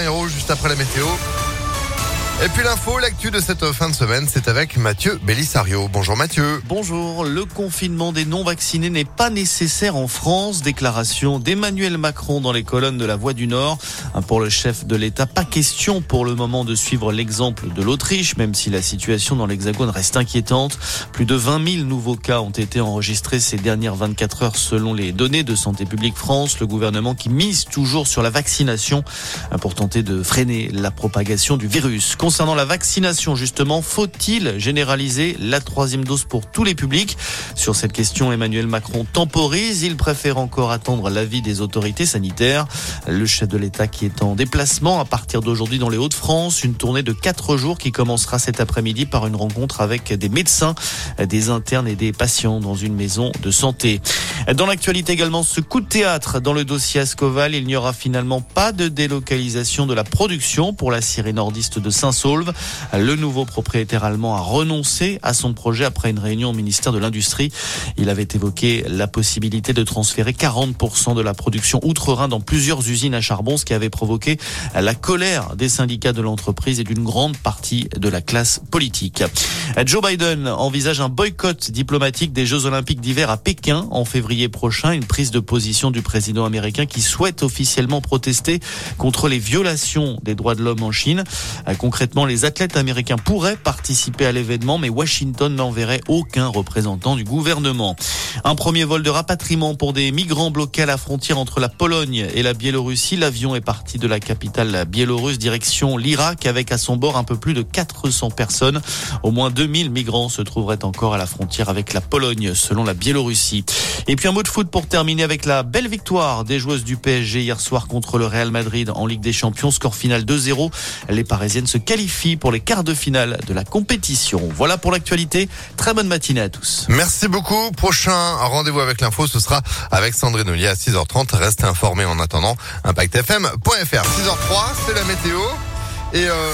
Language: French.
Héros juste après la météo. Et puis l'info, l'actu de cette fin de semaine, c'est avec Mathieu Bellisario. Bonjour Mathieu. Bonjour, le confinement des non-vaccinés n'est pas nécessaire en France. Déclaration d'Emmanuel Macron dans les colonnes de la Voix du Nord. Pour le chef de l'État, pas question pour le moment de suivre l'exemple de l'Autriche, même si la situation dans l'Hexagone reste inquiétante. Plus de 20 000 nouveaux cas ont été enregistrés ces dernières 24 heures selon les données de Santé publique France. Le gouvernement qui mise toujours sur la vaccination pour tenter de freiner la propagation du virus. Concernant la vaccination, justement, faut-il généraliser la troisième dose pour tous les publics? Sur cette question, Emmanuel Macron temporise. Il préfère encore attendre l'avis des autorités sanitaires. Le chef de l'État qui est en déplacement à partir d'aujourd'hui dans les Hauts-de-France, une tournée de quatre jours qui commencera cet après-midi par une rencontre avec des médecins, des internes et des patients dans une maison de santé. Dans l'actualité également, ce coup de théâtre dans le dossier Ascoval, il n'y aura finalement pas de délocalisation de la production pour la Syrie nordiste de Saint-Saulve. Le nouveau propriétaire allemand a renoncé à son projet après une réunion au ministère de l'Industrie. Il avait évoqué la possibilité de transférer 40% de la production outre-Rhin dans plusieurs usines à charbon, ce qui avait provoqué la colère des syndicats de l'entreprise et d'une grande partie de la classe politique. Joe Biden envisage un boycott diplomatique des Jeux Olympiques d'hiver à Pékin en février prochain, une prise de position du président américain qui souhaite officiellement protester contre les violations des droits de l'homme en Chine. Concrètement, les athlètes américains pourraient participer à l'événement, mais Washington n'enverrait aucun représentant du gouvernement. Un premier vol de rapatriement pour des migrants bloqués à la frontière entre la Pologne et la Biélorussie. L'avion est parti de la capitale biélorusse direction l'Irak avec à son bord un peu plus de 400 personnes. Au moins 2000 migrants se trouveraient encore à la frontière avec la Pologne, selon la Biélorussie. Et puis un mot de foot pour terminer avec la belle victoire des joueuses du PSG hier soir contre le Real Madrid en Ligue des Champions. Score final 2-0. Les Parisiennes se pour les quarts de finale de la compétition. Voilà pour l'actualité. Très bonne matinée à tous. Merci beaucoup. Prochain rendez-vous avec l'info, ce sera avec Sandrine Ollier à 6h30. Restez informés en attendant impactfm.fr. 6h03, c'est la météo. Et euh